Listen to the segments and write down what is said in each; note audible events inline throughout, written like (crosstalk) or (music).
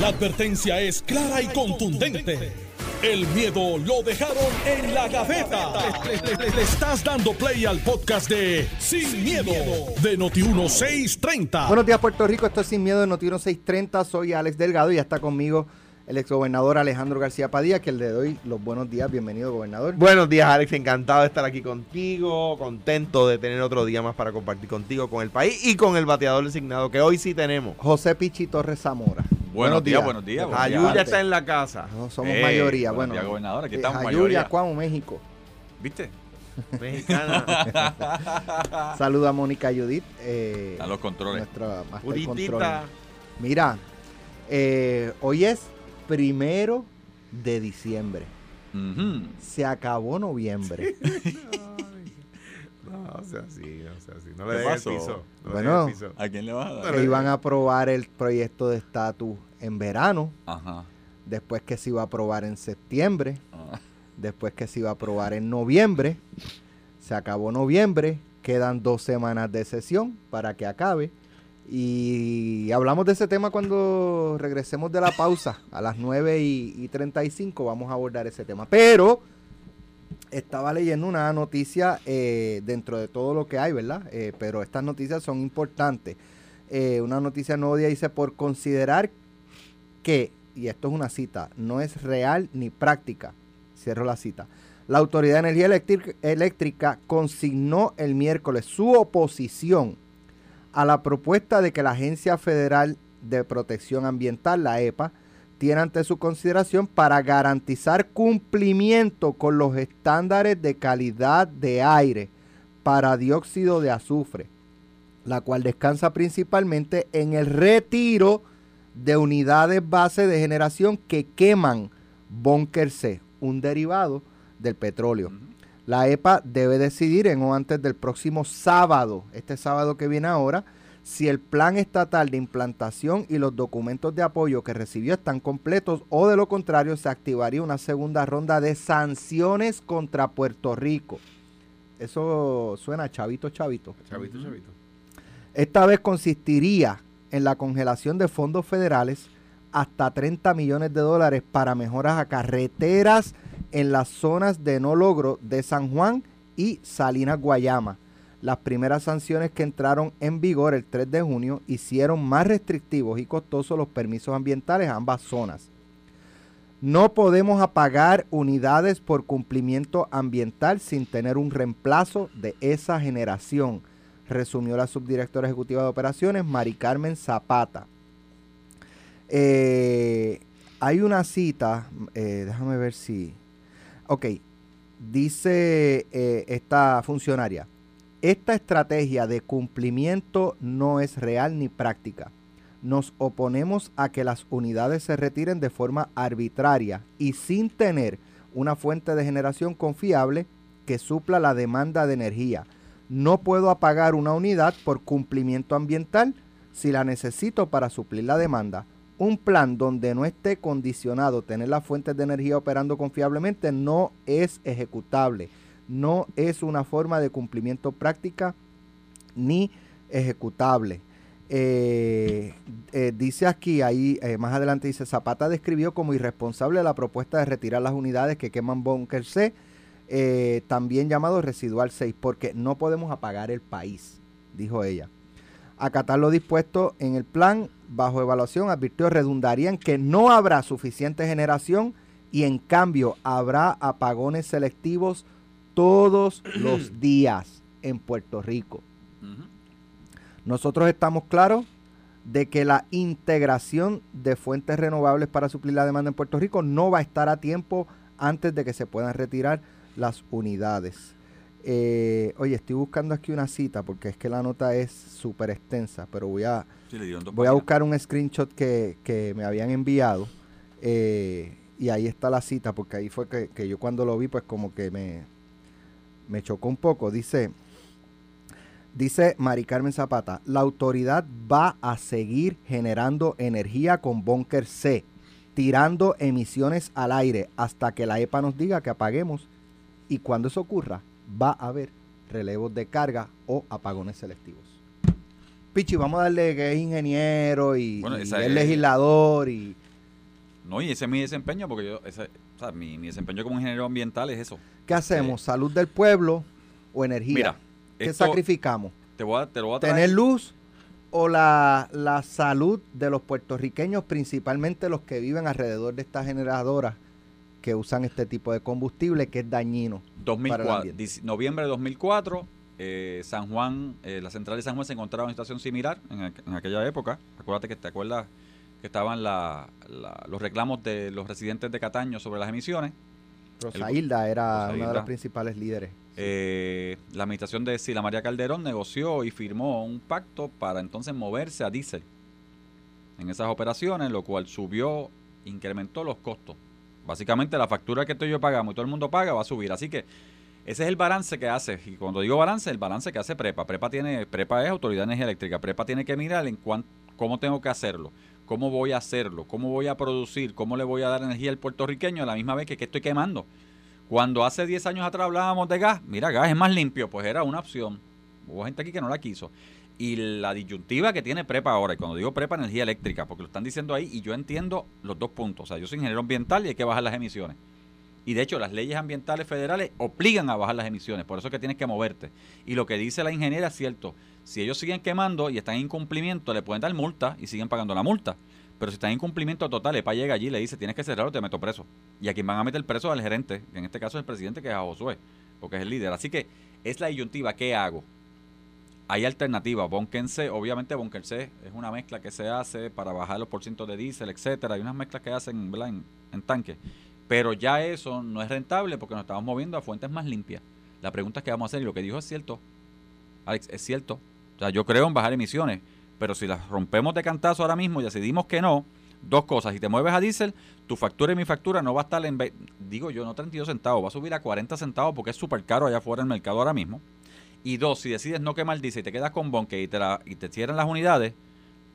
La advertencia es clara y contundente. El miedo lo dejaron en la gaveta. Le, le- le estás dando play al podcast de Sin, miedo, de Noti1630. Buenos días, Puerto Rico. Esto es Sin Miedo de Noticiero 630. Soy Alex Delgado y ya está conmigo el exgobernador Alejandro García Padilla, que le doy los buenos días. Bienvenido, gobernador. Buenos días, Alex. Encantado de estar aquí contigo. Contento de tener otro día más para compartir contigo, con el país y con el bateador designado, que hoy sí tenemos. José Pichi Torres Zamora. Buenos días, buenos días. buenos días. Ayuya está en la casa. No, somos Ey, mayoría. buenos Bueno, días, gobernador. Aquí eh, estamos, mayoría. Cuamo, México. ¿Viste? Mexicana. (laughs) Saluda a Mónica Judith. Eh, A los controles. nuestra control. Mira, eh, hoy es primero de diciembre. Se acabó noviembre. (laughs) No, o sea, así, no sea así. No ¿Qué le des el pasó? piso. No Bueno. des el piso. ¿A quién le vas a dar? que iban a aprobar el proyecto de estatus en verano. Ajá. después que se iba a aprobar en septiembre, Ah. después que se iba a aprobar en noviembre, se acabó noviembre, quedan dos semanas de sesión para que acabe. Y hablamos de ese tema cuando regresemos de la pausa, a las 9 y, y 35 vamos a abordar ese tema. Pero estaba leyendo una noticia eh, dentro de todo lo que hay, ¿verdad? Eh, pero estas noticias son importantes. Eh, una noticia nuevo día dice, por considerar que, y esto es una cita, no es real ni práctica, cierro la cita, la Autoridad de Energía Eléctrica consignó el miércoles su oposición a la propuesta de que la Agencia Federal de Protección Ambiental, la EPA, tiene ante su consideración para garantizar cumplimiento con los estándares de calidad de aire para dióxido de azufre, la cual descansa principalmente en el retiro de unidades base de generación que queman búnker C, un derivado del petróleo. La EPA debe decidir en o antes del próximo sábado, este sábado que viene ahora, si el plan estatal de implantación y los documentos de apoyo que recibió están completos o de lo contrario se activaría una segunda ronda de sanciones contra Puerto Rico. Eso suena chavito, chavito. Chavito, chavito. Esta vez consistiría en la congelación de fondos federales hasta 30 millones de dólares para mejoras a carreteras en las zonas de no logro de San Juan y Salinas Guayama. Las primeras sanciones que entraron en vigor el 3 de junio hicieron más restrictivos y costosos los permisos ambientales a ambas zonas. No podemos apagar unidades por cumplimiento ambiental sin tener un reemplazo de esa generación, resumió la subdirectora ejecutiva de operaciones, Mari Carmen Zapata. Eh, hay una cita, eh, déjame ver si... Ok, dice eh, esta funcionaria, esta estrategia de cumplimiento no es real ni práctica. Nos oponemos a que las unidades se retiren de forma arbitraria y sin tener una fuente de generación confiable que supla la demanda de energía. No puedo apagar una unidad por cumplimiento ambiental si la necesito para suplir la demanda. Un plan donde no esté condicionado tener las fuentes de energía operando confiablemente no es ejecutable. No es una forma de cumplimiento práctica ni ejecutable. Eh, eh, dice aquí, ahí eh, más adelante dice, Zapata describió como irresponsable la propuesta de retirar las unidades que queman búnker C, también llamado residual 6, porque no podemos apagar el país, dijo ella. Acatar lo dispuesto en el plan bajo evaluación, advirtió, redundaría en que no habrá suficiente generación y en cambio habrá apagones selectivos todos (clears throat) los días en Puerto Rico. Nosotros estamos claros de que la integración de fuentes renovables para suplir la demanda en Puerto Rico no va a estar a tiempo antes de que se puedan retirar las unidades. Eh, oye, estoy buscando aquí una cita porque es que la nota es súper extensa, pero voy a, Sí, voy a buscar un screenshot que, que me habían enviado eh, y ahí está la cita porque ahí fue que, que yo cuando lo vi pues como que me, me chocó un poco. Dice, dice Mari Carmen Zapata, la autoridad va a seguir generando energía con búnker C, tirando emisiones al aire hasta que la EPA nos diga que apaguemos y cuando eso ocurra va a haber relevos de carga o apagones selectivos. Pichi, vamos a darle que es ingeniero y, Bueno, y esa es legislador y No, y ese es mi desempeño, porque yo, sea, mi, mi desempeño como ingeniero ambiental es eso. ¿Qué hacemos? ¿Salud del pueblo o energía? Mira, ¿Qué esto- sacrificamos? Te, voy a, te lo voy a traer. ¿Tener luz o la, la salud de los puertorriqueños, principalmente los que viven alrededor de estas generadoras que usan este tipo de combustible que es dañino? para el 2004, ambiente. dic- noviembre de 2004, eh, San Juan, eh, la central de San Juan se encontraba en una situación similar en aquella época. Acuérdate que te acuerdas que estaban la- la- los reclamos de los residentes de Cataño sobre las emisiones. Rosailda era una de las principales líderes. Eh, la administración de Sila María Calderón negoció y firmó un pacto para entonces moverse a diésel en esas operaciones, lo cual subió, incrementó los costos. Básicamente la factura que tú y yo pagamos y todo el mundo paga va a subir. Así que ese es el balance que hace. Y cuando digo balance, el balance que hace Prepa. Prepa tiene, Prepa es Autoridad de Energía Eléctrica. Prepa tiene que mirar en cuán- cómo tengo que hacerlo, cómo voy a hacerlo, cómo voy a producir, cómo le voy a dar energía al puertorriqueño a la misma vez que, estoy quemando. Cuando hace 10 años atrás hablábamos de gas, mira, gas es más limpio, pues era una opción. Hubo gente aquí que no la quiso. Y la disyuntiva que tiene prepa ahora, y cuando digo prepa, energía eléctrica, porque lo están diciendo ahí, y yo entiendo los dos puntos. O sea, yo soy ingeniero ambiental y hay que bajar las emisiones. Y de hecho, las leyes ambientales federales obligan a bajar las emisiones, por eso es que tienes que moverte. Y lo que dice la ingeniera es cierto. Si ellos siguen quemando y están en incumplimiento, le pueden dar multa y siguen pagando la multa. Pero si están en incumplimiento total, EPA llega allí y le dice, tienes que cerrarlo, te meto preso. Y a quien van a meter preso es al gerente, que en este caso es el presidente, que es a Josué, porque es el líder. Así que es la disyuntiva, ¿qué hago? Hay alternativas, bónquense, obviamente bónquense es una mezcla que se hace para bajar los porcientos de diésel, etcétera. Hay unas mezclas que hacen. En, en tanque. Pero ya eso no es rentable porque nos estamos moviendo a fuentes más limpias. La pregunta es qué vamos a hacer y lo que dijo es cierto. Alex, es cierto. O sea, yo creo en bajar emisiones, pero si las rompemos de cantazo ahora mismo y decidimos que no, dos cosas. Si te mueves a diésel, tu factura y mi factura no va a estar en, digo yo, no 32 centavos, va a subir a 40 centavos porque es súper caro allá afuera en el mercado ahora mismo. Y dos, si decides no quemar diésel y te quedas con bonque y te, te cierran las unidades,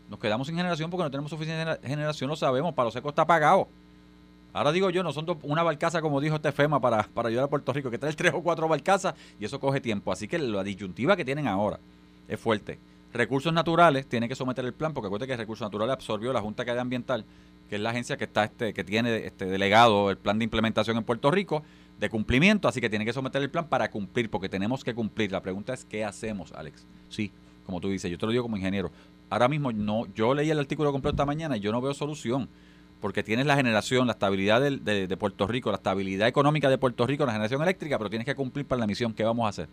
nos quedamos sin generación porque no tenemos suficiente gener- generación, lo sabemos, para los secos está pagado. Ahora digo yo, no son una barcaza como dijo este FEMA para, para ayudar a Puerto Rico, que trae tres o cuatro barcazas y eso coge tiempo. Así que la disyuntiva que tienen ahora es fuerte. Recursos naturales, tiene que someter el plan, porque acuérdate que Recursos Naturales absorbió la Junta Cadena Ambiental, que es la agencia que está este, que tiene este delegado el plan de implementación en Puerto Rico de cumplimiento, así que tiene que someter el plan para cumplir, porque tenemos que cumplir. La pregunta es ¿qué hacemos, Alex? Sí, como tú dices, yo te lo digo como ingeniero. Ahora mismo no, yo leí el artículo completo esta mañana y yo no veo solución porque tienes la generación, la estabilidad de, de Puerto Rico, la estabilidad económica de Puerto Rico, la generación eléctrica, pero tienes que cumplir para la misión. ¿Qué vamos a hacer?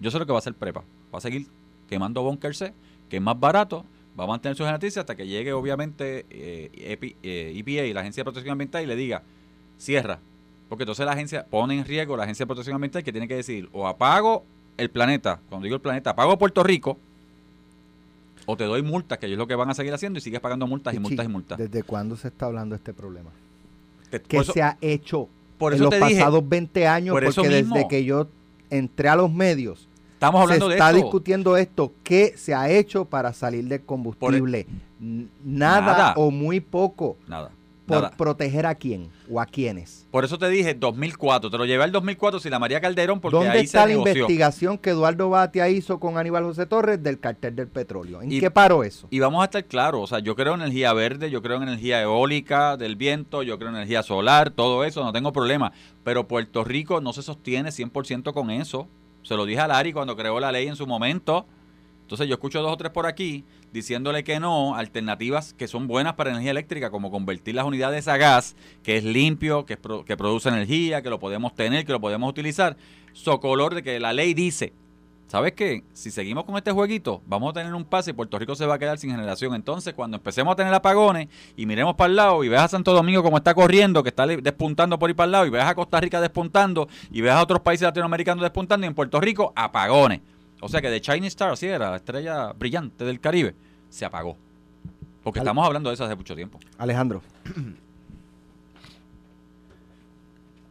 Yo sé lo que va a hacer Prepa. Va a seguir quemando bunkers, que es más barato, va a mantener sus noticias hasta que llegue, obviamente, eh, EPI, eh, EPA y la Agencia de Protección Ambiental y le diga, cierra. Porque entonces la agencia pone en riesgo la Agencia de Protección Ambiental que tiene que decir, o apago el planeta, cuando digo el planeta, apago Puerto Rico, o te doy multas, que ellos es lo que van a seguir haciendo, y sigues pagando multas y multas y multas. ¿Desde cuándo se está hablando de este problema? Te- ¿Qué por eso- se ha hecho por en eso los te dije, pasados 20 años? por porque desde que yo entré a los medios, Estamos hablando se de está esto. discutiendo esto. ¿Qué se ha hecho para salir del combustible? N- Nada, Nada. o muy poco. Nada. ¿Por nada. proteger a quién o a quiénes? Por eso te dije 2004. Te lo llevé al 2004 si la María Calderón, porque ¿Dónde ahí está se la negoció. investigación que Eduardo Batia hizo con Aníbal José Torres del cartel del petróleo? ¿En Y- qué paró eso? Y vamos a estar claros, o sea, yo creo en energía verde, yo creo en energía eólica, del viento, yo creo en energía solar, todo eso, no tengo problema. Pero Puerto Rico no se sostiene 100% con eso. Se lo dije a Lari cuando creó la ley en su momento. Entonces yo escucho dos o tres por aquí diciéndole que no, alternativas que son buenas para energía eléctrica, como convertir las unidades a gas, que es limpio, que, es que produce energía, que lo podemos tener, que lo podemos utilizar. Socolor de que la ley dice, ¿sabes qué? Si seguimos con este jueguito, vamos a tener un pase y Puerto Rico se va a quedar sin generación. Entonces, cuando empecemos a tener apagones y miremos para el lado y veas a Santo Domingo como está corriendo, que está despuntando por ir para el lado, y veas a Costa Rica despuntando, y veas a otros países latinoamericanos despuntando, y en Puerto Rico, apagones. O sea que de Chinese Star, así era, la estrella brillante del Caribe, se apagó. Porque estamos hablando de eso hace mucho tiempo. Alejandro. (clears throat)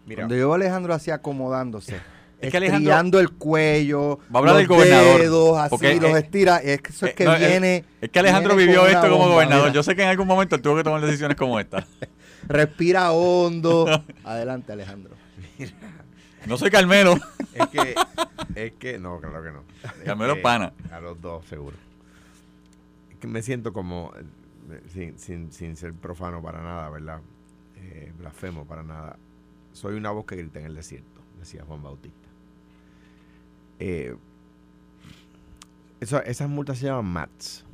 Mira, Cuando yo Alejandro así acomodándose, Es que Alejandro- estirando el cuello, Va a hablar los del gobernador, dedos, así, porque, los eh, estira. Es que eso es Eh, que no, viene. Es que Alejandro vivió esto como bomba, gobernador. mira. Yo sé que en algún momento él tuvo que tomar decisiones como esta. (laughs) Respira hondo. (laughs) Adelante, Alejandro. No soy Carmelo. (laughs) es que, es que, no, claro que no. Carmelo que Pana. A los dos, seguro. Es que me siento como, eh, sin, sin, sin ser profano para nada, ¿verdad? eh, blasfemo para nada. Soy una voz que grita en el desierto, decía Juan Bautista. Eh, eso- esas multas se llaman MATS.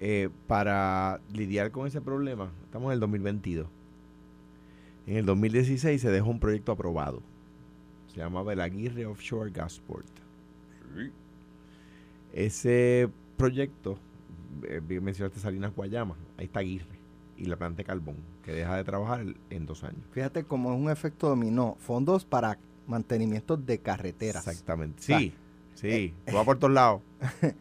Eh, para lidiar con ese problema, estamos en el 2022. En el 2016 se dejó un proyecto aprobado. Se llamaba el Aguirre Offshore Gasport. Sí. Ese proyecto, eh, bien mencionaste Salinas Guayama, ahí está Aguirre y la planta de carbón, que deja de trabajar en dos años. Fíjate cómo es un efecto dominó. Fondos para mantenimiento de carreteras. Exactamente. sea, Sí, sí, va por todos lados. (laughs)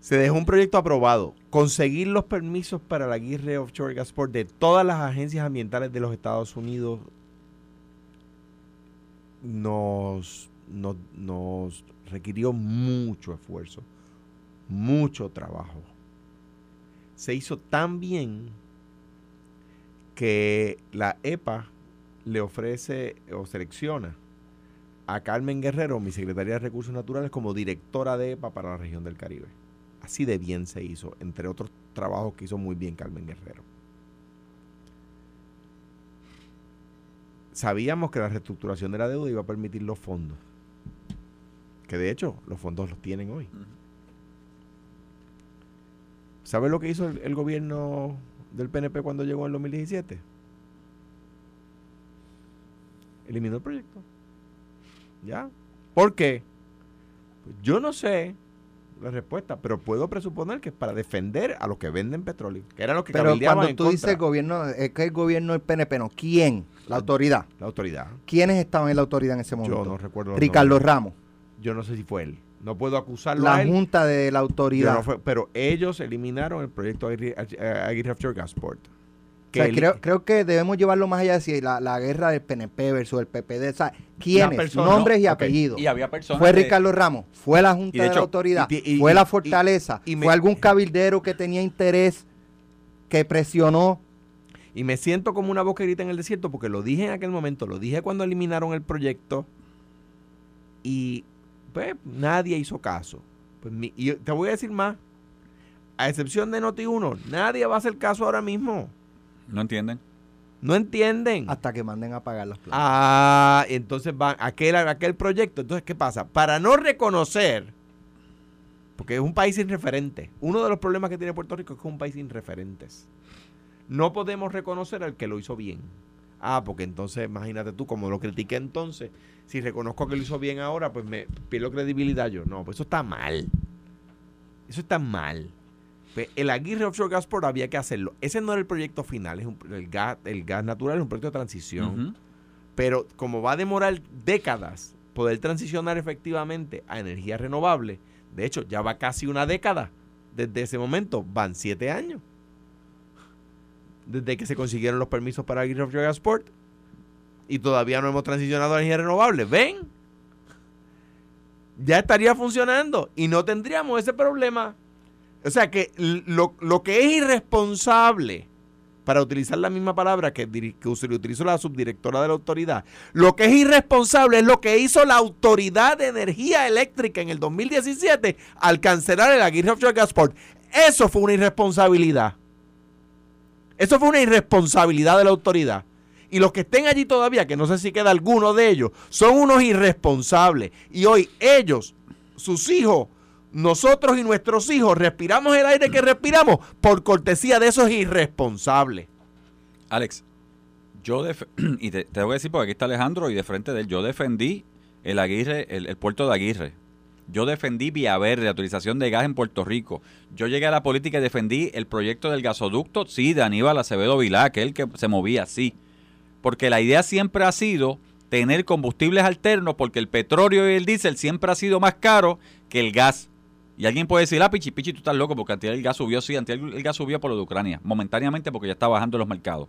Se dejó un proyecto aprobado. Conseguir los permisos para la Aguirre Offshore Gasport de todas las agencias ambientales de los Estados Unidos nos, nos, nos requirió mucho esfuerzo, mucho trabajo. Se hizo tan bien que la EPA le ofrece o selecciona a Carmen Guerrero, mi secretaria de Recursos Naturales, como directora de EPA para la región del Caribe. Así de bien se hizo, entre otros trabajos que hizo muy bien Carmen Guerrero. Sabíamos que la reestructuración de la deuda iba a permitir los fondos. Que de hecho, los fondos los tienen hoy. ¿Sabe lo que hizo el, el gobierno del PNP cuando llegó en el 2017? Eliminó el proyecto. ¿Ya? ¿Por qué? Pues yo no sé la respuesta, pero puedo presuponer que es para defender a los que venden petróleo, que eran los que Pero cuando en tú contra. dices gobierno, es que el gobierno del PNP, no. ¿Quién? La autoridad. la autoridad. ¿Quiénes estaban en la autoridad en ese momento? Yo no recuerdo. Ricardo. Ramos. Yo no sé si fue él. No puedo acusarlo a La él. junta de la autoridad. no fue- pero ellos eliminaron el proyecto Aguirre Offshore Gasport. O sea, Que creo, que debemos llevarlo más allá de si la, la guerra del PNP versus el PPD. O sea, ¿quiénes? persona, Nombres y apellidos. Y había personas. Fue de- Ricardo Ramos, fue la Junta de la Autoridad, y ti- y- fue la Fortaleza, y me- fue algún cabildero que tenía interés, que presionó. Y me siento como una voz que grita en el desierto porque lo dije en aquel momento, lo dije cuando eliminaron el proyecto y pues nadie hizo caso. Pues, mi- y te voy a decir más, a excepción de Noti1, nadie va a hacer caso ahora mismo. No entienden. No entienden. Hasta que manden a pagar las plantas. Ah, entonces van aquel, aquel proyecto. Entonces, ¿qué pasa? Para no reconocer, porque es un país sin referente. Uno de los problemas que tiene Puerto Rico es que es un país sin referentes. No podemos reconocer al que lo hizo bien. Ah, porque entonces, imagínate tú, como lo critiqué entonces, si reconozco que lo hizo bien ahora, pues me pierdo credibilidad yo. No, pues eso está mal. Eso está mal. Pues el Aguirre Offshore Gasport había que hacerlo. Ese no era el proyecto final, es un- el, gas, el gas natural es un proyecto de transición. Pero como va a demorar décadas poder transicionar efectivamente a energía renovable, de hecho ya va casi una década desde ese momento, van siete años. Desde que se consiguieron los permisos para Aguirre Offshore Gasport y todavía no hemos transicionado a energía renovable. ¿Ven? Ya estaría funcionando y no tendríamos ese problema. O sea que lo, lo que es irresponsable, para utilizar la misma palabra que, que utilizó la subdirectora de la autoridad, lo que es irresponsable es lo que hizo la Autoridad de Energía Eléctrica en el 2017 al cancelar el Aguirre Offshore Gasport. Eso fue una irresponsabilidad. Eso fue una irresponsabilidad de la autoridad. Y los que estén allí todavía, que no sé si queda alguno de ellos, son unos irresponsables. Y hoy ellos, sus hijos, nosotros y nuestros hijos respiramos el aire que respiramos por cortesía de esos irresponsables. Alex, yo (clears throat) y te, te voy a decir porque aquí está Alejandro y de frente de él, yo defendí el Aguirre, el, puerto de Aguirre. Yo defendí Vía Verde, la utilización de gas en Puerto Rico. Yo llegué a la política y defendí el proyecto del gasoducto, sí, de Aníbal Acevedo Vilá, que el que se movía, sí. Porque la idea siempre ha sido tener combustibles alternos, porque el petróleo y el diésel siempre ha sido más caro que el gas. Y alguien puede decir, ah, Pichi, Pichi, tú estás loco porque antes el gas subió, sí, antes el gas subió por lo de Ucrania, momentáneamente porque ya está bajando los mercados.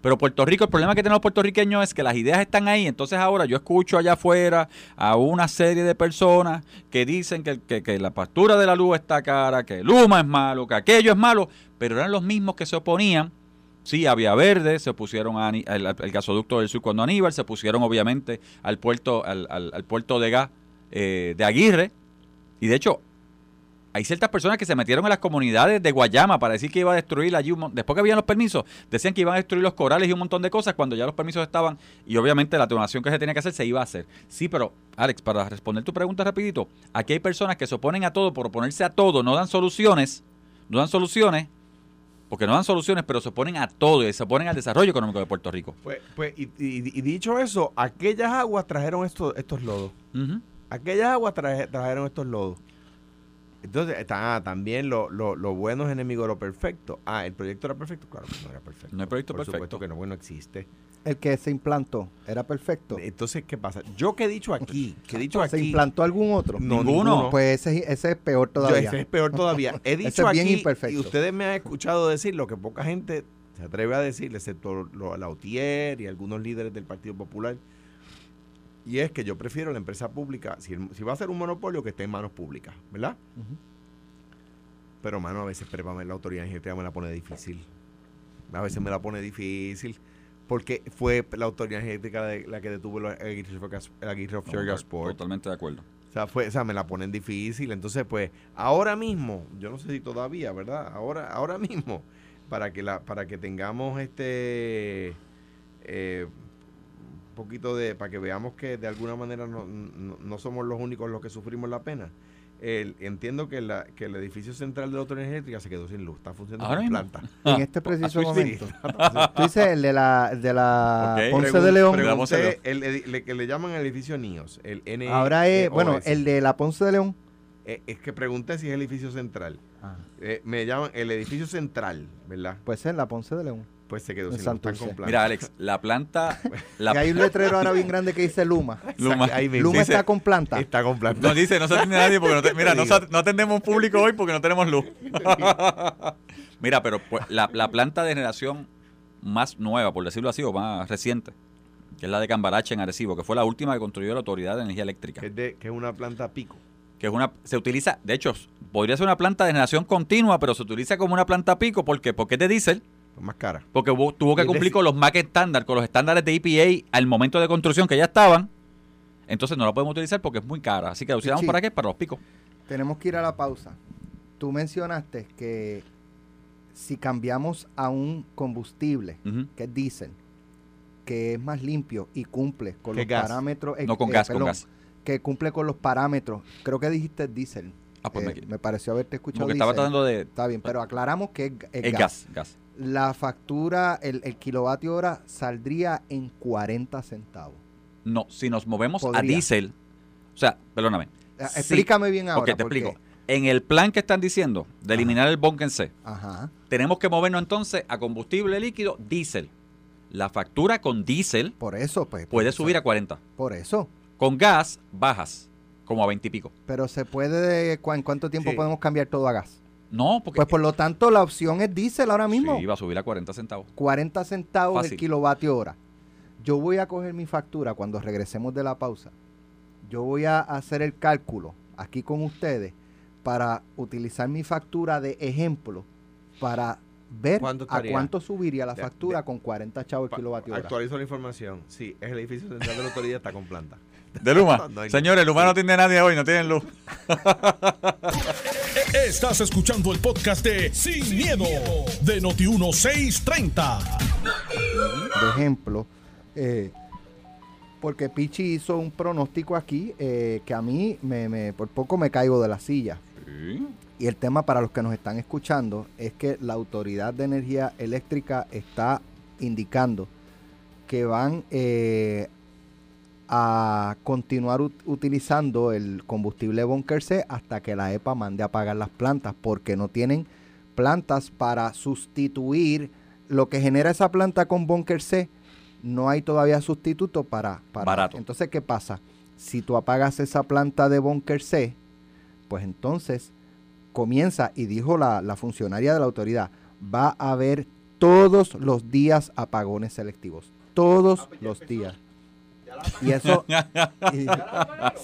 Pero Puerto Rico, el problema que tenemos los puertorriqueños es que las ideas están ahí. Entonces ahora yo escucho allá afuera a una serie de personas que dicen que, que- la factura de la luz está cara, que Luma es malo, que aquello es malo, pero eran los mismos que se oponían. Sí, a Vía Verde, se pusieron a Ani- al, gasoducto del sur cuando Aníbal, se pusieron obviamente al puerto, al, al- al puerto de gas eh, de Aguirre. Y de hecho, hay ciertas personas que se metieron en las comunidades de Guayama para decir que iba a destruir allí, un después que habían los permisos, decían que iban a destruir los corales y un montón de cosas cuando ya los permisos estaban y obviamente la donación que se tenía que hacer se iba a hacer. Sí, pero Alex, para responder tu pregunta rapidito, aquí hay personas que se oponen a todo por oponerse a todo, no dan soluciones, no dan soluciones, porque no dan soluciones, pero se oponen a todo y se oponen al desarrollo económico de Puerto Rico. Pues, pues y, y- y dicho eso, aquellas aguas trajeron estos, estos lodos. Aquellas aguas traje- trajeron estos lodos. Entonces, está, ah, también lo, lo, lo bueno es enemigo de lo perfecto. Ah, ¿el proyecto era perfecto? Claro que no era perfecto. No hay proyecto Por perfecto. supuesto que no, bueno, existe. El que se implantó era perfecto. Entonces, ¿qué pasa? Yo que he dicho aquí, que he dicho ¿Se aquí... implantó algún otro? No, Ninguno. ninguno. Pues ese, ese es peor Yo, todavía. ese es peor todavía. (laughs) He dicho Ese es bien aquí, imperfecto. y ustedes me han escuchado decir lo que poca gente se atreve a decir, excepto lo, la UTIER y algunos líderes del Partido Popular, y es que yo prefiero la empresa pública, si, va a ser un monopolio, que esté en manos públicas, ¿verdad? Pero, mano, a veces la autoridad energética me la pone difícil. A veces me la pone difícil. Porque fue la autoridad energética de- la que detuvo el Aguirre Offshore Gas-. Totalmente de acuerdo. O sea, fue, o sea, me la ponen difícil. Entonces, pues, ahora mismo, yo no sé si todavía, ¿verdad? Ahora, ahora mismo, para que la, para que tengamos este eh, poquito de, para que veamos que de alguna manera no, no, no somos los únicos los que sufrimos la pena. El- entiendo que, la, que el edificio central de la autoridad energética se quedó sin luz, está funcionando Ahora con planta. (laughs) En este preciso momento. (laughs) Tú dices el de la, el de la. Ponce Pregun- de León. Pregunté el edi- le- que le llaman el edificio NIOS, el N Ahora es, bueno, el de la Ponce de León. Eh, es que pregunté si es el edificio central. Eh, me llaman el edificio central, ¿verdad? Pues es la Ponce de León. Se quedó En sin luz, están Santurce. con. Mira, Alex, la planta. (laughs) La, Y hay un letrero ahora bien (laughs) grande que dice Luma. Luma. Ahí mismo. Luma Dice, está con planta. Está con planta. No dice, no se atiende nadie porque no te- (laughs) mira, no, atendemos público hoy porque no tenemos luz. mira, pero pues, la, la planta de generación más nueva, por decirlo así, o más reciente, que es la de Cambarache en Arecibo, que fue la última que construyó la Autoridad de Energía Eléctrica, que, es de, que es una planta pico. que es una, se utiliza, de hecho, podría ser una planta de generación continua, pero se utiliza como una planta pico, ¿por qué? Porque es de diésel, más cara. porque hubo- tuvo que cumplir con los MAC estándar, con los estándares de EPA al momento de construcción que ya estaban, entonces no la podemos utilizar porque es muy cara, así que la utilizamos para qué? Para los picos. Tenemos que ir a la pausa. Tú mencionaste que si cambiamos a un combustible, que es diésel, que es más limpio y cumple con ¿Qué los gas? parámetros. eh, No con eh, gas, con gas. Que cumple con los parámetros. Creo que dijiste diésel. Ah, pues Eh, me- me pareció haberte escuchado. Como que estaba tratando de... Está bien, pero aclaramos que es, es Es gas. gas, gas. La factura, el, el kilovatio hora saldría en 40 centavos. No, si nos movemos a diésel, o sea, perdóname. Sí. Explícame bien ahora. ok, te explico. En el plan que están diciendo de eliminar el C, Ajá. tenemos que movernos entonces a combustible líquido diésel. La factura con diésel Por eso, pues. puede subir a eso, 40. Por eso. Con gas, bajas, como a 20 y pico. Pero se puede. ¿cu- ¿En cuánto tiempo Sí. podemos cambiar todo a gas? No, porque Pues por lo tanto, la opción es diésel ahora mismo. sí, va a subir a 40 centavos. 40 centavos Fácil. el kilovatio hora. Yo voy a coger mi factura cuando regresemos de la pausa. Yo voy a hacer el cálculo aquí con ustedes para utilizar mi factura de ejemplo para ver ¿Cuánto a cuánto subiría la factura de- con 40 chavos el kilovatio hora. Actualizo la información. Sí, es el edificio central de la autoridad, está con planta. (laughs) De Luma. No. Señores, Luma no tiene nadie hoy, no tienen luz. (laughs) Estás escuchando el podcast de Sin, miedo, de Noti1630. de ejemplo, eh, porque Pichi hizo un pronóstico aquí eh, que a mí me, me- por poco me caigo de la silla. Y el tema para los que nos están escuchando es que la Autoridad de Energía Eléctrica está indicando que van eh, a continuar ut- utilizando el combustible Bunker C hasta que la EPA mande a pagar las plantas porque no tienen plantas para sustituir lo que genera esa planta con Bunker C. No hay todavía sustituto para, para Barato. Entonces, ¿qué pasa? Si tú apagas esa planta de Bunker C, pues entonces comienza, y dijo la, la funcionaria de la autoridad, va a haber todos los días apagones selectivos. Todos los días. Y eso... (laughs) y-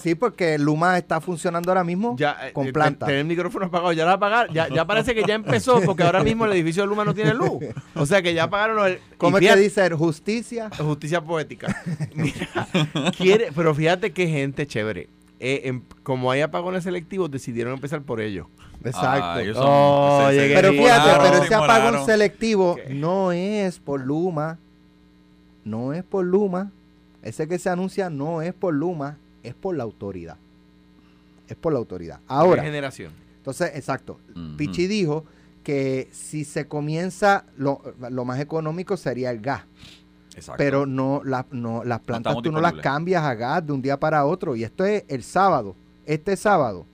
sí, porque Luma está funcionando ahora mismo Ya, eh, con eh, planta. Tener el micrófono apagado, ya la apagaron. Ya, ya parece que ya empezó, porque ahora mismo el edificio de Luma no tiene luz. O sea que ya apagaron el. ¿Cómo es que fíjate- dice justicia? Justicia poética. Mira, quiere, pero fíjate qué gente chévere. eh, em- como hay apagones selectivos, decidieron empezar por ellos. Exacto. Ah, ellos son- Oh, se- se- llegué pero fíjate, pero ese apagón selectivo Ok. no es por Luma. No es por Luma. Ese que se anuncia no es por Luma, es por la autoridad. Es por la autoridad. Ahora, generación. entonces, exacto. Pichi dijo que si se comienza, lo, lo más económico sería el gas. Exacto. Pero no, la- no las plantas estamos tú no las cambias a gas de un día para otro. Y esto es el sábado. Este sábado,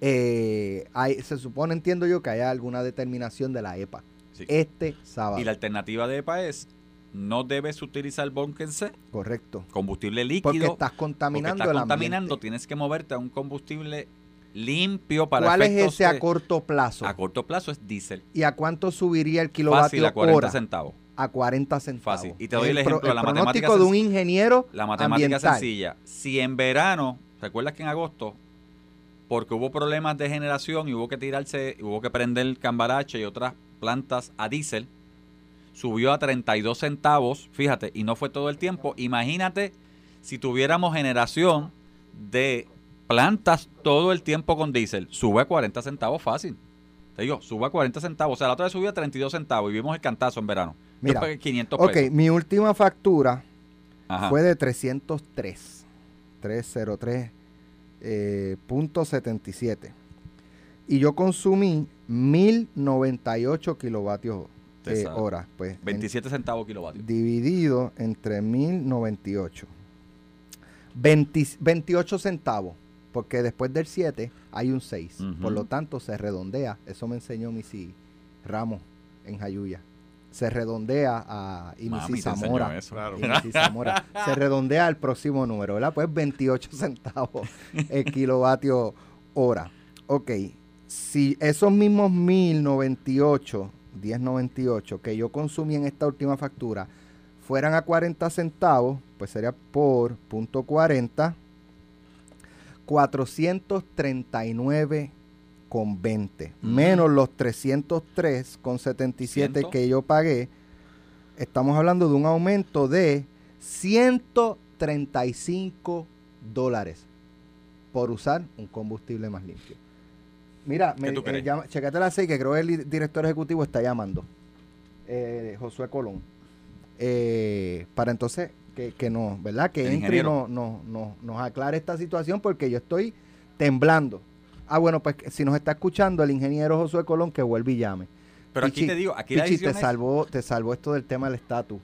eh, hay, se supone, entiendo yo, que haya alguna determinación de la EPA. Sí. Este sábado. Y la alternativa de EPA es no debes utilizar C, Correcto. combustible líquido. Porque estás porque contaminando estás el contaminando, ambiente. tienes que moverte a un combustible limpio para ¿Cuál es ese a corto plazo? a corto plazo es diésel. ¿Y a cuánto subiría el Fácil kilovatio a 40 hora? centavos. A 40 centavos. Fácil. Y te doy el ejemplo de la matemática de un ingeniero La matemática ambiental. sencilla. Si en verano, ¿recuerdas que en agosto, porque hubo problemas de generación y hubo que tirarse, hubo que prender el cambarache y otras plantas a diésel, subió a 32 centavos, fíjate, y no fue todo el tiempo. Imagínate si tuviéramos generación de plantas todo el tiempo con diésel, sube a 40 centavos fácil. Te digo, sube a 40 centavos. O sea, la otra vez subió a 32 centavos y vimos el cantazo en verano. Yo Mira, pagué 500 Ok, pesos. mi última factura Ajá. fue de 303. 303. eh, punto 77. Y yo consumí 1098 kilovatios eh. Pues, en- 27 centavos kilovatios. dividido entre 1098. 20 28 centavos. Porque después del 7 hay un 6. Ujú. Por lo tanto, se redondea. Eso me enseñó Missy Ramos en Jayuya. Se redondea a y Missy Zamora. eso. Claro. Y Missy Zamora. Se (laughs) redondea al próximo número, ¿verdad? Pues 28 centavos el kilovatio hora. Ok, si esos mismos 1098, 1098 que yo consumí en esta última factura fueran a 40 centavos, pues sería por punto 40, 439 con 20, menos los 303 con 77 Ciento. que yo pagué, estamos hablando de un aumento de 135 dólares por usar un combustible más limpio. Mira, me, eh, llama- checate la 6 que creo que el director ejecutivo está llamando. Eh, Josué Colón. Eh, para entonces que, que no, ¿verdad? Que El entre y ingeniero. no, no, no- nos aclare esta situación porque yo estoy temblando. Ah, bueno, pues si nos está escuchando el ingeniero Josué Colón, que vuelve y llame. Pero aquí te digo, aquí la Pichi, te es- salvó, te salvó esto del tema del estatus.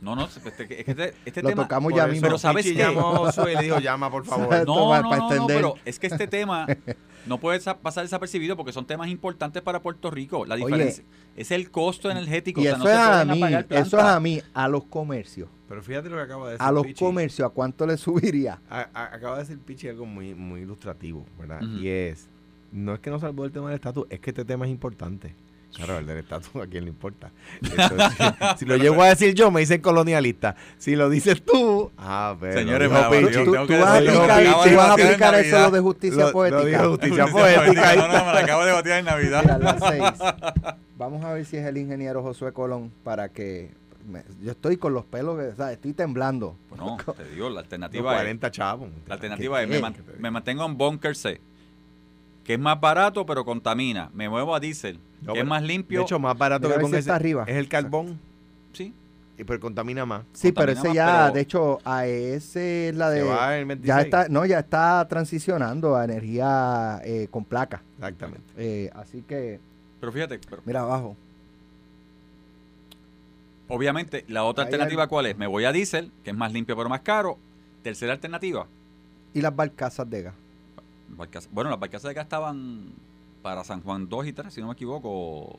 No, no, este, es que este, este (laughs) Lo tema... tocamos ya eso mismo. Pero ¿sabes qué? llamó y le dijo, (laughs) llama, por favor. No, no, no, no, pero es que este tema (laughs) no puede sa- pasar desapercibido porque son temas importantes para Puerto Rico. La Oye, diferencia es el costo energético. Y o sea, eso no es se a mí, eso es a mí, a los comercios. Pero fíjate lo que acaba de decir A los Pichi. comercios, ¿a cuánto le subiría? A- a- acaba de decir Pichi algo muy, muy ilustrativo, ¿verdad? Ujú. Y es, no es que no salvó el tema del estatus, es que este tema es importante. Claro, el del estatus a quién le importa. (laughs) Si, lo llego a decir yo, me dicen colonialista. Si lo dices tú, ah, pero Señores, lo Pichi. valió. Tú, tú lo tú vas a aplicar eso lo de justicia Lo- lo poética. dijo justicia Justicia poética. poética, No, no, me la acabo de batear en Navidad. Mira, las seis. Vamos a ver si es el ingeniero Josué Colón para que... me- yo estoy con los pelos, o sea, estoy temblando. Bueno, te digo, la No, alternativa es... 40 chavos. La alternativa es, ¿Qué? me, man- me mantengo en bunker C, que es más barato pero contamina. Me muevo a diésel, No, que es más limpio. De hecho, más barato Mira que si está arriba. es el carbón, sí, y pero contamina más. Sí, pero ese más, ya, pero- de hecho, a ese es la Se de... va en 26. Ya está, no, ya está transicionando a energía eh, con placa. Exactamente. Eh, así que, pero fíjate, pero mira abajo. obviamente la otra Ahí alternativa hay- cuál es? Me voy a diésel, que es más limpio pero más caro. Tercera alternativa, Y las barcazas de gas. Bueno, las barcazas de gas estaban para San Juan 2 y 3, si no me equivoco,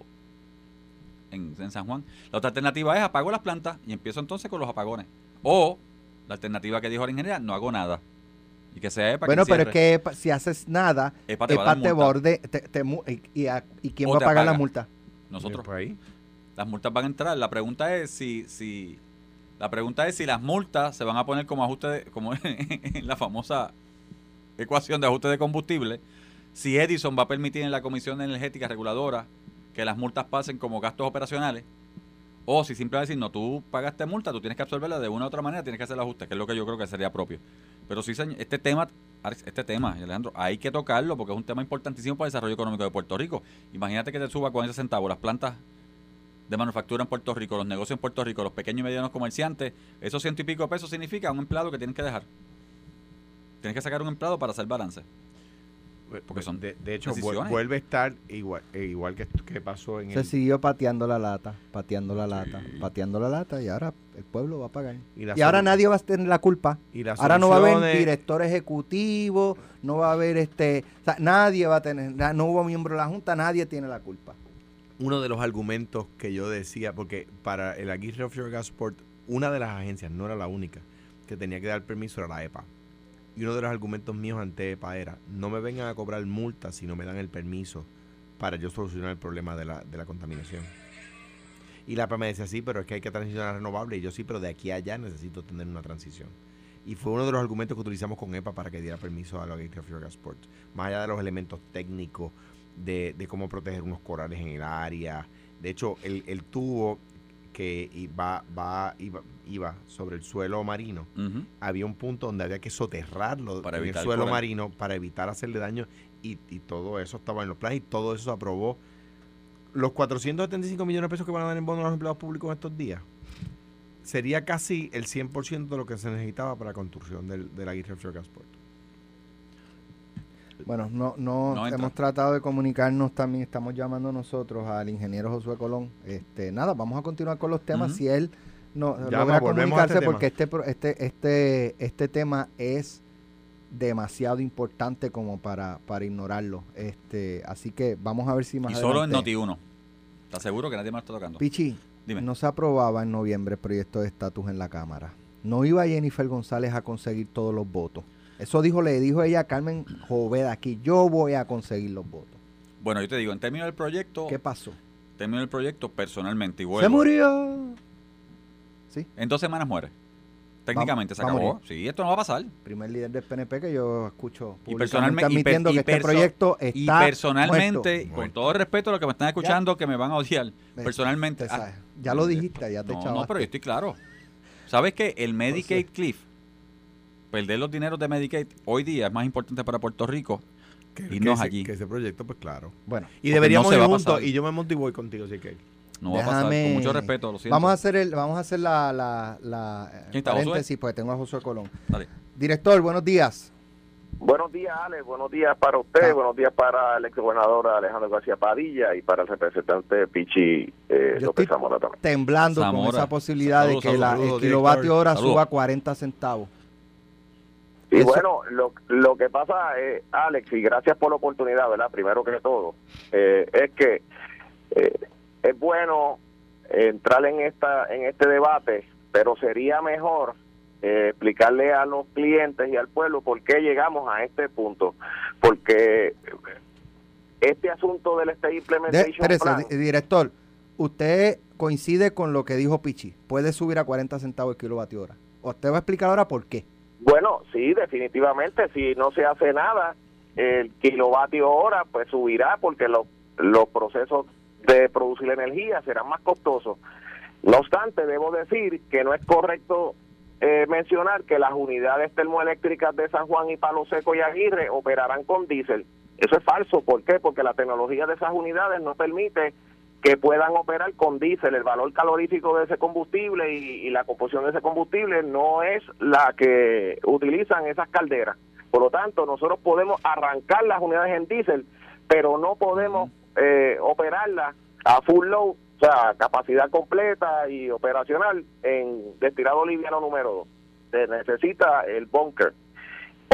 en, en San Juan. La otra alternativa es apago las plantas y empiezo entonces con los apagones. O la alternativa que dijo la ingeniera, no hago nada. Y que sea EPA Bueno, pero es que EPA, si haces nada, EPA te EPA te borde, te- te y, y a- ¿y quién O va a pagar la multa? Nosotros. Por ahí. Las multas van a entrar. La pregunta es si, si la pregunta es si las multas se van a poner como ajuste de, como (laughs) en la famosa ecuación de ajuste de combustible. Si Edison va a permitir en la Comisión Energética Reguladora que las multas pasen como gastos operacionales. O si simplemente decir, no, tú pagaste multa, tú tienes que absorberla de una u otra manera, tienes que hacer el ajuste, que es lo que yo creo que sería propio. Pero sí, este tema este tema, Alejandro, hay que tocarlo porque es un tema importantísimo para el desarrollo económico de Puerto Rico. Imagínate que te suba 40 centavos las plantas de manufactura en Puerto Rico, los negocios en Puerto Rico, los pequeños y medianos comerciantes, esos ciento y pico pesos significa un empleado que tienen que dejar. Tienes que sacar un empleado para hacer balance. Porque son de, de hecho, decisiones. vuelve a estar igual, eh, igual que, que pasó en Se el... siguió pateando la lata, pateando la lata, pateando la lata y ahora el pueblo va a pagar. Y la Y ahora nadie va a tener la culpa. y las Ahora no va a haber director ejecutivo, no va a haber este, o sea, nadie va a tener, no hubo miembro de la junta, nadie tiene la culpa. uno de los argumentos que yo decía, porque para el Aguirre Offshore Gasport, una de las agencias, no era la única, que tenía que dar permiso era la EPA. Y uno de los argumentos míos ante EPA era, no me vengan a cobrar multas si no me dan el permiso para yo solucionar el problema de la, de la contaminación. Y la EPA me decía, sí, pero es que hay que transicionar a renovable. Y yo, sí, pero de aquí a allá necesito tener una transición. Y fue uno de los argumentos que utilizamos con EPA para que diera permiso a la Offshore Gasport. Más allá de los elementos técnicos, de, de cómo proteger unos corales en el área. De hecho, el, el tubo que iba, va, iba, iba sobre el suelo marino, había un punto donde había que soterrarlo Para en el suelo marino para evitar hacerle daño y, y todo eso estaba en los planes y todo eso se aprobó. Los 475 millones de pesos que van a dar en bonos a los empleados públicos en estos días sería casi el 100% de lo que se necesitaba para la construcción del, del Aguirre Offshore Gasport. Bueno, no, no, hemos tratado de comunicarnos también, estamos llamando nosotros al ingeniero Josué Colón. Este, nada, vamos a continuar con los temas si él no Llama, logra este comunicarse porque este, pro- este, este, este tema es demasiado importante como para, para ignorarlo. Este, así que vamos a ver si más Y solo en adelante- Noti1. ¿Estás seguro que nadie más está tocando? Pichi, Dime. no se aprobaba en noviembre el proyecto de estatus en la Cámara. No iba Jennifer González a conseguir todos los votos. Eso dijo, le dijo ella a Carmen Joveda aquí, yo voy a conseguir los votos. Bueno, yo te digo, en términos del proyecto, ¿Qué pasó? en términos del proyecto, personalmente, y Se vuelvo, murió. ¿Sí? en dos semanas muere. Técnicamente se va acabó. Sí, esto no va a pasar. Primer líder del PNP que yo escucho Y personalmente- y per- admitiendo y que este proyecto Y está personalmente, muerto. con todo el respeto a los que me están escuchando, que me van a odiar, personalmente... Te ah, ya lo dijiste, ya te no, no, pero yo estoy claro. ¿Sabes que el Medicaid. Cliff, perder los dineros de Medicaid, hoy día es más importante para Puerto Rico Que, Irnos ese- allí. que ese proyecto, pues claro. Bueno, Y deberíamos no ir juntos y yo me monto y voy contigo, si que No va a pasar. Con mucho respeto, lo siento. vamos a hacer el, vamos a hacer la, la, la ¿Quién está, paréntesis, porque tengo a Josué Colón. Dale. Director, buenos días. Buenos días, Ale. Buenos días para usted. Ah. Buenos días para el exgobernador Alejandro García Padilla y para el representante Pichi eh, Yo López estoy- Zamora también. Temblando con esa posibilidad Saludos, de que la- saludos, el kilovatio hora suba a 40 centavos. Y Eso- bueno, lo, lo que pasa, eh, Alex, y gracias por la oportunidad, ¿verdad? Primero que todo, eh, es que eh, es bueno entrar en esta en este debate, pero sería mejor eh, explicarle a los clientes y al pueblo por qué llegamos a este punto, porque este asunto del De, Implementation espérese, Plan, di- director, usted coincide con lo que dijo Pichi. Puede subir a 40 centavos el kilovatio hora. Usted va a explicar ahora por qué. Bueno, sí, definitivamente, si no se hace nada, el kilovatio hora pues subirá porque los, los procesos de producir energía serán más costosos. No obstante, debo decir que no es correcto eh, mencionar que las unidades termoeléctricas de San Juan y Palo Seco y Aguirre operarán con diésel. Eso es falso. ¿Por qué? Porque la tecnología de esas unidades no permite que puedan operar con diésel. El valor calorífico de ese combustible y, la composición de ese combustible no es la que utilizan esas calderas. Por lo tanto, nosotros podemos arrancar las unidades en diésel, pero no podemos eh, operarlas a full load, o sea, capacidad completa y operacional en destilado liviano número 2. Se necesita el bunker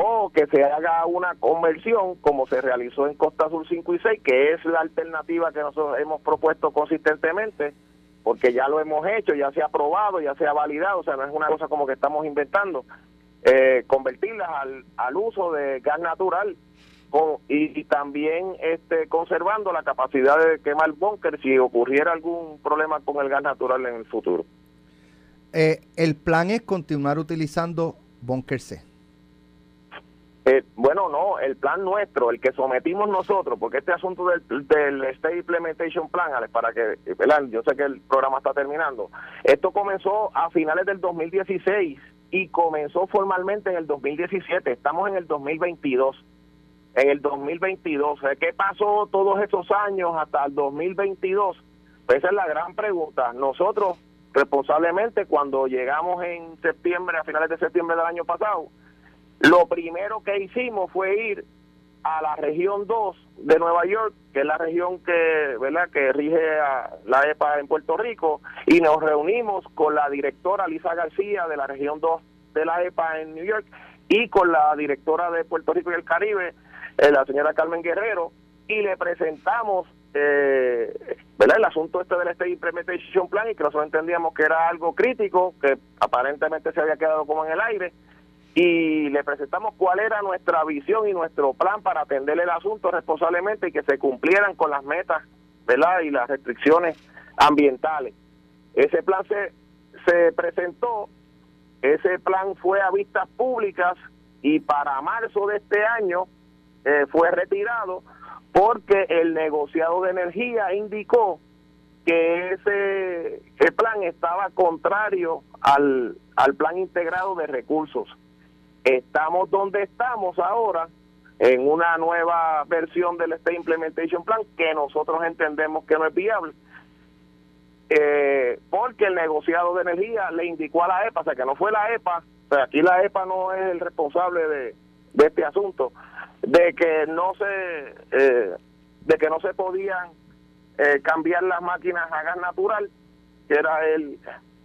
o que se haga una conversión como se realizó en Costa Sur 5 y 6, que es la alternativa que nosotros hemos propuesto consistentemente, porque ya lo hemos hecho, ya se ha aprobado, ya se ha validado, o sea, no es una cosa como que estamos inventando, eh, convertirlas al, al uso de gas natural con- y, y también este conservando la capacidad de quemar búnker si ocurriera algún problema con el gas natural en el futuro. Eh, el plan es continuar utilizando Bunker C. Eh, bueno, no, el plan nuestro, el que sometimos nosotros, porque este asunto del, del State Implementation Plan, para que, ¿verdad? yo sé que el programa está terminando, esto comenzó a finales del 2016 y comenzó formalmente en el 2017. Estamos en el 2022. En el 2022. ¿Qué pasó todos esos años hasta el 2022? Pues esa es la gran pregunta. Nosotros, responsablemente, cuando llegamos en septiembre, a finales de septiembre del año pasado, lo primero que hicimos fue ir a la región 2 de Nueva York, que es la región que, ¿verdad? que rige a la EPA en Puerto Rico, y nos reunimos con la directora Lisa García de la región 2 de la EPA en New York y con la directora de Puerto Rico y el Caribe, eh, la señora Carmen Guerrero, y le presentamos eh, ¿verdad? el asunto este del State Implementation Plan y que nosotros entendíamos que era algo crítico, que aparentemente se había quedado como en el aire, y le presentamos cuál era nuestra visión y nuestro plan para atender el asunto responsablemente y que se cumplieran con las metas ¿verdad? y las restricciones ambientales. Ese plan se, se presentó, ese plan fue a vistas públicas y para marzo de este año eh, fue retirado porque el negociado de energía indicó que ese plan estaba contrario al, al plan integrado de recursos Estamos donde estamos ahora, en una nueva versión del State Implementation Plan que nosotros entendemos que no es viable. Eh, porque el negociado de energía le indicó a la EPA, o sea que no fue la EPA, pero aquí la EPA no es el responsable de, este asunto, de que no se eh, de que no se podían eh, cambiar las máquinas a gas natural, que era el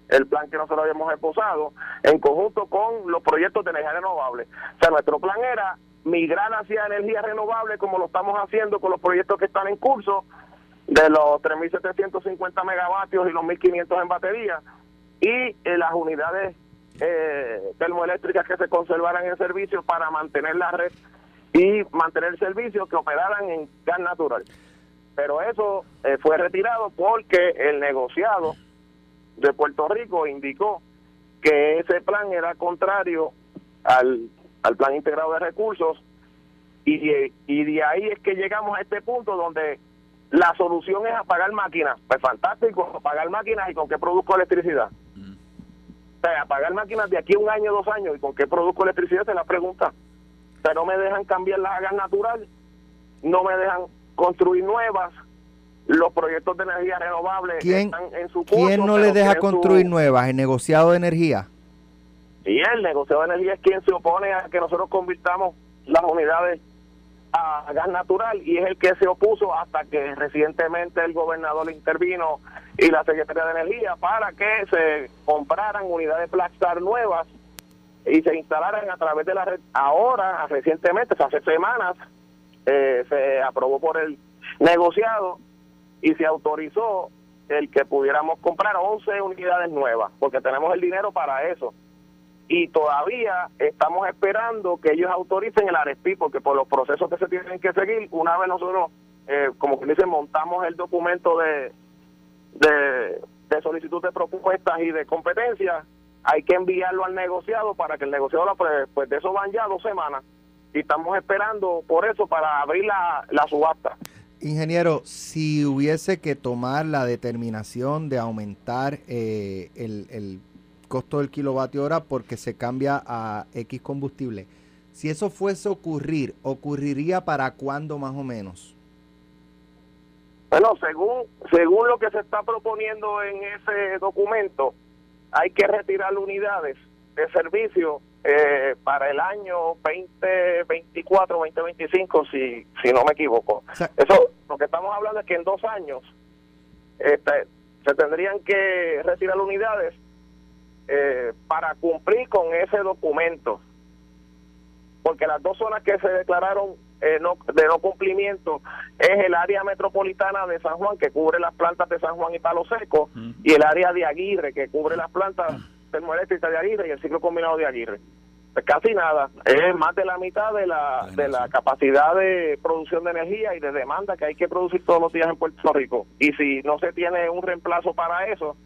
el plan que nosotros habíamos esposado, en conjunto con los proyectos de energía renovable. O sea, nuestro plan era migrar hacia energía renovable como lo estamos haciendo con los proyectos que están en curso, de los 3.750 megavatios y los 1.500 en batería, y eh, las unidades eh, termoeléctricas que se conservaran en servicio para mantener la red y mantener servicios que operaran en gas natural. Pero eso eh, fue retirado porque el negociado de Puerto Rico indicó que ese plan era contrario al, al plan integrado de recursos y de, y de ahí es que llegamos a este punto donde la solución es apagar máquinas. Pues fantástico, apagar máquinas y con qué produzco electricidad. O sea, apagar máquinas de aquí a un año, dos años y con qué produzco electricidad se la pregunta. O sea, no me dejan cambiar las gas natural, no me dejan construir nuevas, los proyectos de energía renovable están en su curso. ¿Quién no le deja construir nuevas? ¿El negociado de energía? Sí, el negociado de energía es quien se opone a que nosotros convirtamos las unidades a gas natural y es el que se opuso hasta que recientemente el gobernador intervino y la Secretaría de Energía para que se compraran unidades Blackstar nuevas y se instalaran a través de la red. Ahora, recientemente, hace semanas, eh, se aprobó por el negociado y se autorizó el que pudiéramos comprar 11 unidades nuevas, porque tenemos el dinero para eso. Y todavía estamos esperando que ellos autoricen el ARESPI, porque por los procesos que se tienen que seguir, una vez nosotros, eh, como que dicen, montamos el documento de, de, solicitud de propuestas y de competencia, hay que enviarlo al negociado para que el negociado lo Pues de eso van ya dos semanas. Y estamos esperando por eso para abrir la, la subasta. Ingeniero, si hubiese que tomar la determinación de aumentar eh, el, costo del kilovatio hora porque se cambia a X combustible, si eso fuese a ocurrir, ¿ocurriría para cuándo más o menos? Bueno, según, según lo que se está proponiendo en ese documento, hay que retirar unidades de servicio eh, para el año 2024, 2025, si, si no me equivoco. Eso, lo que estamos hablando es que en dos años este, se tendrían que retirar unidades eh, para cumplir con ese documento. Porque las dos zonas que se declararon eh, no, de no cumplimiento es el área metropolitana de San Juan, que cubre las plantas de San Juan y Palo Seco, y el área de Aguirre, que cubre las plantas termoeléctrica de Aguirre y el ciclo combinado de Aguirre. Pues casi nada, es más de la mitad de la, de la capacidad de producción de energía y de demanda que hay que producir todos los días en Puerto Rico. Y si no se tiene un reemplazo para eso,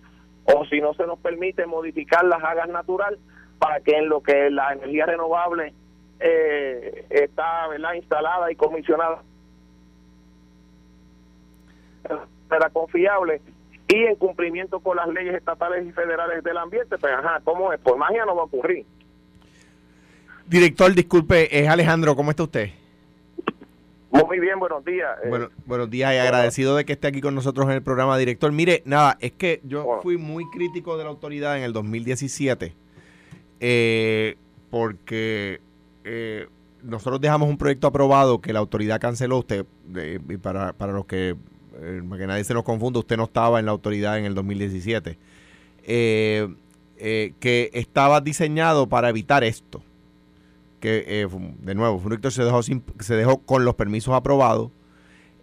o si no se nos permite modificar las hagas natural para que en lo que la energía renovable eh, está ¿verdad? instalada y comisionada era confiable y en cumplimiento con las leyes estatales y federales del ambiente, pues ajá, ¿cómo es? Por magia no va a ocurrir. Director, disculpe, es Alejandro, ¿cómo está usted? Muy bien, buenos días. Eh, Bueno, buenos días y agradecido de que esté aquí con nosotros en el programa, director. Mire, nada, es que yo Bueno. fui muy crítico de la autoridad en el 2017 eh, porque eh, nosotros dejamos un proyecto aprobado que la autoridad canceló. Usted, y para, para los que, eh, para que nadie se nos confunda, usted no estaba en la autoridad en el 2017. Eh, eh, que estaba diseñado para evitar esto que eh, de nuevo, que se dejó, sin- se dejó con los permisos aprobados.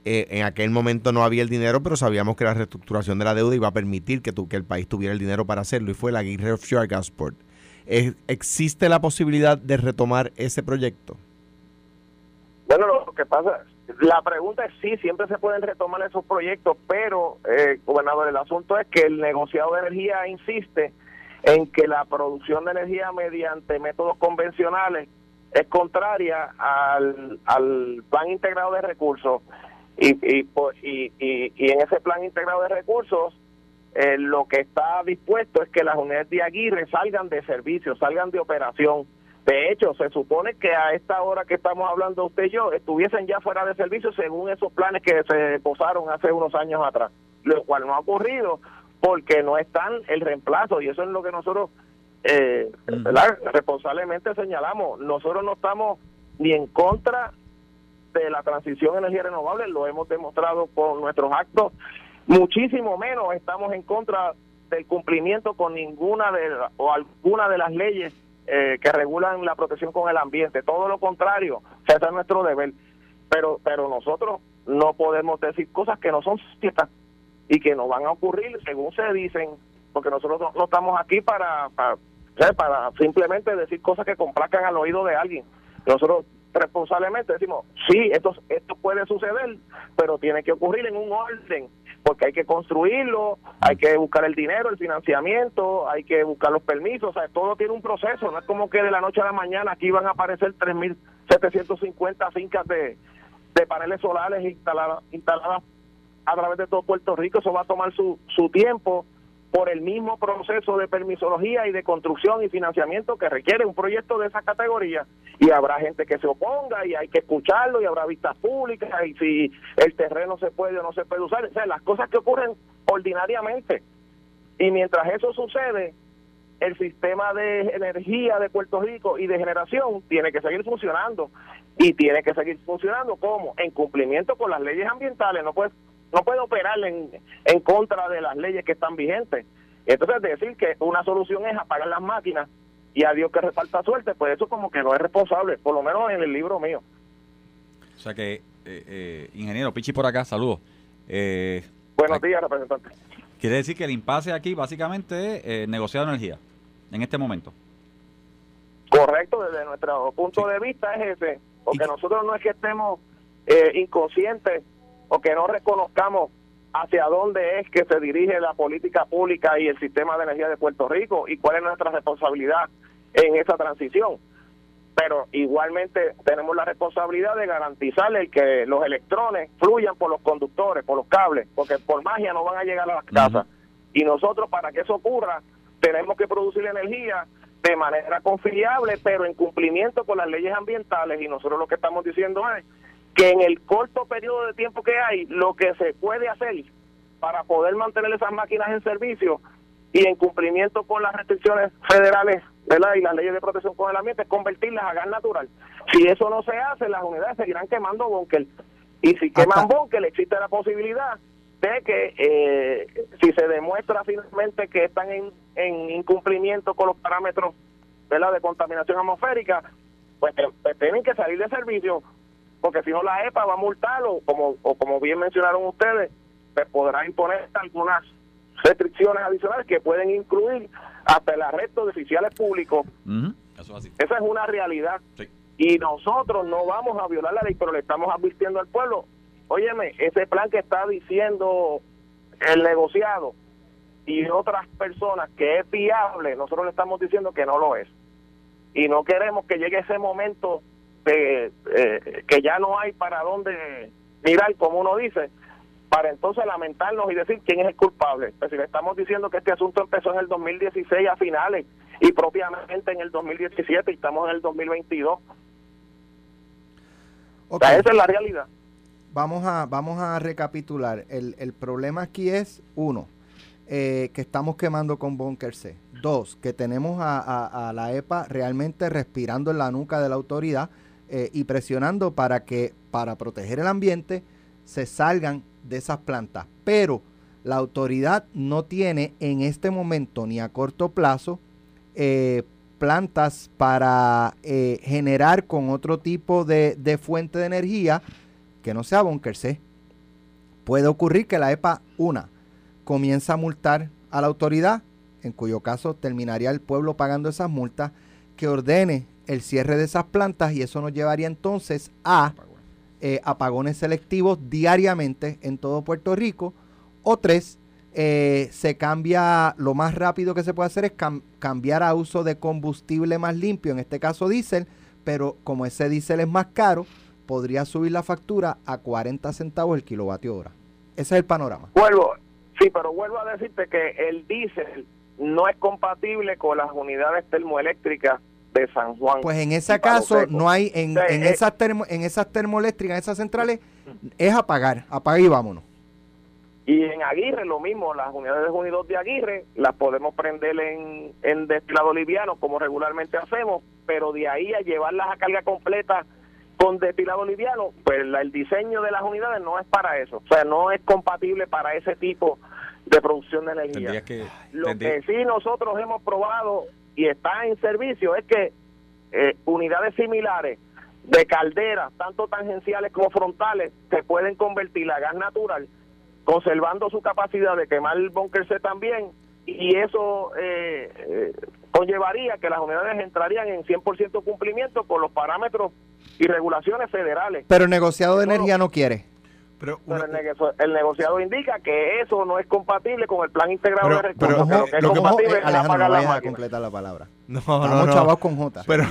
Eh, en aquel momento no había el dinero, pero sabíamos que la reestructuración de la deuda iba a permitir que, tu- que el país tuviera el dinero para hacerlo, y fue la Aguirre Offshore Gasport. Eh, ¿Existe la posibilidad de retomar ese proyecto? Bueno, lo que pasa, la pregunta es sí, siempre se pueden retomar esos proyectos, pero, eh, gobernador, el asunto es que el negociado de energía insiste en que la producción de energía mediante métodos convencionales es contraria al, al plan integrado de recursos y, y, y- y en ese plan integrado de recursos eh, lo que está dispuesto es que las unidades de Aguirre salgan de servicio, salgan de operación. De hecho, se supone que a esta hora que estamos hablando usted y yo, estuviesen ya fuera de servicio según esos planes que se posaron hace unos años atrás, lo cual no ha ocurrido porque no están el reemplazo y eso es lo que nosotros eh, responsablemente señalamos. Nosotros no estamos ni en contra de la transición a energía renovable, lo hemos demostrado con nuestros actos, muchísimo menos estamos en contra del cumplimiento con ninguna de la- o alguna de las leyes eh, que regulan la protección con el ambiente, todo lo contrario, ese es nuestro deber, pero pero nosotros no podemos decir cosas que no son ciertas y que no van a ocurrir según se dicen, porque nosotros no, estamos aquí para, para, para simplemente decir cosas que complazcan al oído de alguien. Nosotros responsablemente decimos, sí, esto, esto puede suceder, pero tiene que ocurrir en un orden, porque hay que construirlo, hay que buscar el dinero, el financiamiento, hay que buscar los permisos, o sea, todo tiene un proceso, no es como que de la noche a la mañana aquí van a aparecer 3.750 fincas de, de paneles solares instaladas, instaladas a través de todo Puerto Rico, eso va a tomar su, su tiempo por el mismo proceso de permisología y de construcción y financiamiento que requiere un proyecto de esa categoría y habrá gente que se oponga y hay que escucharlo y habrá vistas públicas y si el terreno se puede o no se puede usar, o sea, las cosas que ocurren ordinariamente. Y mientras eso sucede el sistema de energía de Puerto Rico y de generación tiene que seguir funcionando y tiene que seguir funcionando como en cumplimiento con las leyes ambientales no puede no puede operar en, en contra de las leyes que están vigentes entonces decir que una solución es apagar las máquinas y a Dios que reparta suerte pues eso como que no es responsable por lo menos en el libro mío O sea que, eh, eh, ingeniero, Pichi por acá, saludos. Eh, buenos días representante quiere decir que el impasse aquí básicamente es eh, negociar energía en este momento. Correcto, desde nuestro punto Sí. de vista es ese, porque Y- nosotros no es que estemos eh, inconscientes o que no reconozcamos hacia dónde es que se dirige la política pública y el sistema de energía de Puerto Rico y cuál es nuestra responsabilidad en esa transición. Pero igualmente tenemos la responsabilidad de garantizar el que los electrones fluyan por los conductores, por los cables, porque por magia no van a llegar a las casas. Y nosotros, para que eso ocurra, tenemos que producir energía de manera confiable, pero en cumplimiento con las leyes ambientales. Y nosotros lo que estamos diciendo es que en el corto periodo de tiempo que hay, lo que se puede hacer para poder mantener esas máquinas en servicio y en cumplimiento con las restricciones federales ¿verdad? y las leyes de protección con el ambiente es convertirlas a gas natural. Si eso no se hace, las unidades seguirán quemando búnker. Y si queman búnker, existe la posibilidad de que eh, si se demuestra finalmente que están en, en incumplimiento con los parámetros ¿verdad? de contaminación atmosférica, pues, pues tienen que salir de servicio, porque si no la EPA va a multarlo, como, o como bien mencionaron ustedes, pues podrá imponer algunas restricciones adicionales que pueden incluir hasta el arresto de oficiales públicos. Eso es así. Esa es una realidad. Sí. Y nosotros no vamos a violar la ley, pero le estamos advirtiendo al pueblo, óyeme, ese plan que está diciendo el negociado y otras personas que es viable, nosotros le estamos diciendo que no lo es. Y no queremos que llegue ese momento de eh, que ya no hay para dónde mirar, como uno dice, para entonces lamentarnos y decir quién es el culpable. Pues si le estamos diciendo que este asunto empezó en el 2016 a finales y propiamente en el 2017 y estamos en el 2022. O sea, esa es la realidad. Vamos a, vamos a recapitular. El, el problema aquí es, uno, eh, que estamos quemando con Bunker C. Dos, que tenemos a, la EPA realmente respirando en la nuca de la autoridad eh, y presionando para que, para proteger el ambiente, se salgan de esas plantas. Pero la autoridad no tiene en este momento ni a corto plazo eh, plantas para generar con otro tipo de, de, fuente de energía que no sea Bunker C. Puede ocurrir que la EPA, una, comienza a multar a la autoridad, en cuyo caso terminaría el pueblo pagando esas multas, que ordene el cierre de esas plantas y eso nos llevaría entonces a eh, apagones selectivos diariamente en todo Puerto Rico. O tres, eh, se cambia, lo más rápido que se puede hacer es cambiar a uso de combustible más limpio, en este caso diésel, pero como ese diésel es más caro, podría subir la factura a 40 centavos el kilovatio hora. Ese es el panorama. Vuelvo, Sí, pero vuelvo a decirte que el diésel no es compatible con las unidades termoeléctricas de San Juan. Pues en ese caso no hay, en, en, esas termo, en esas termoeléctricas, en esas centrales, es apagar, apagar y vámonos. Y en Aguirre lo mismo, las unidades unidos de Aguirre las podemos prender en, en destilado liviano como regularmente hacemos, pero de ahí a llevarlas a carga completa con destilado liviano, pues el diseño de las unidades no es para eso, o sea, no es compatible para ese tipo de producción de energía. Lo que sí nosotros hemos probado y está en servicio es que eh, unidades similares de calderas, tanto tangenciales como frontales, se pueden convertir a gas natural, conservando su capacidad de quemar el bunker C también, y eso eh, eh, conllevaría que las unidades entrarían en 100% cumplimiento con los parámetros y regulaciones federales. Pero el negociado de energía no quiere. Pero, el, negociado indica que eso no es compatible con el plan integrado de recursos. Pero, que lo que es compatible es Alejandro, no a completar la palabra. No, no, no. chavos con J. Pero, (laughs)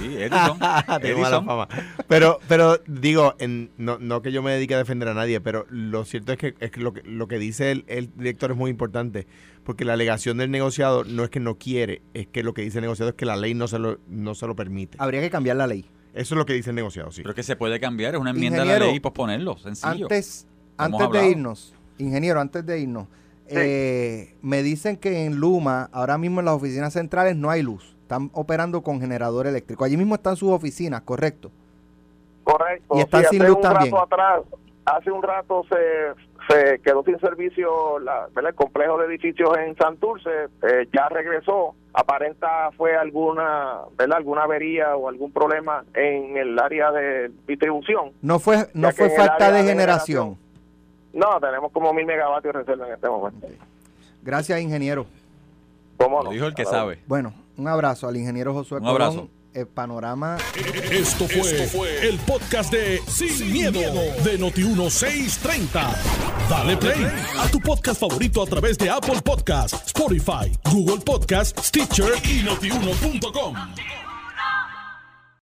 pero, pero digo, en, no, no que yo me dedique a defender a nadie, pero lo cierto es que, es que lo, que, lo que dice el, el director es muy importante, porque la alegación del negociado no es que no quiere, es que lo que dice el negociado es que la ley no se lo, no se lo permite. Habría que cambiar la ley. Eso es lo que dice el negociado, sí. Pero que se puede cambiar, es una enmienda a la ley y posponerlo, sencillo. Antes, antes de irnos, ingeniero, antes de irnos, eh, me dicen que en Luma, ahora mismo en las oficinas centrales no hay luz. Están operando con generador eléctrico. Allí mismo están sus oficinas, ¿correcto? Correcto. Y están sin luz también. atrás, hace un rato se se quedó sin servicio la, el complejo de edificios en Santurce, eh, ya regresó, aparenta fue alguna, ¿verdad? alguna avería o algún problema en el área de distribución. No fue no fue falta de generación. No, tenemos como mil megavatios de reserva en este momento. Gracias, ingeniero. ¿Cómo Lo dijo el que sabe. Bueno, un abrazo al ingeniero Josué Un abrazo el panorama. Esto fue, el podcast de Sin, miedo, de Noti1630. Dale play a tu podcast favorito a través de Apple Podcasts, Spotify, Google Podcasts, Stitcher y notiuno.com.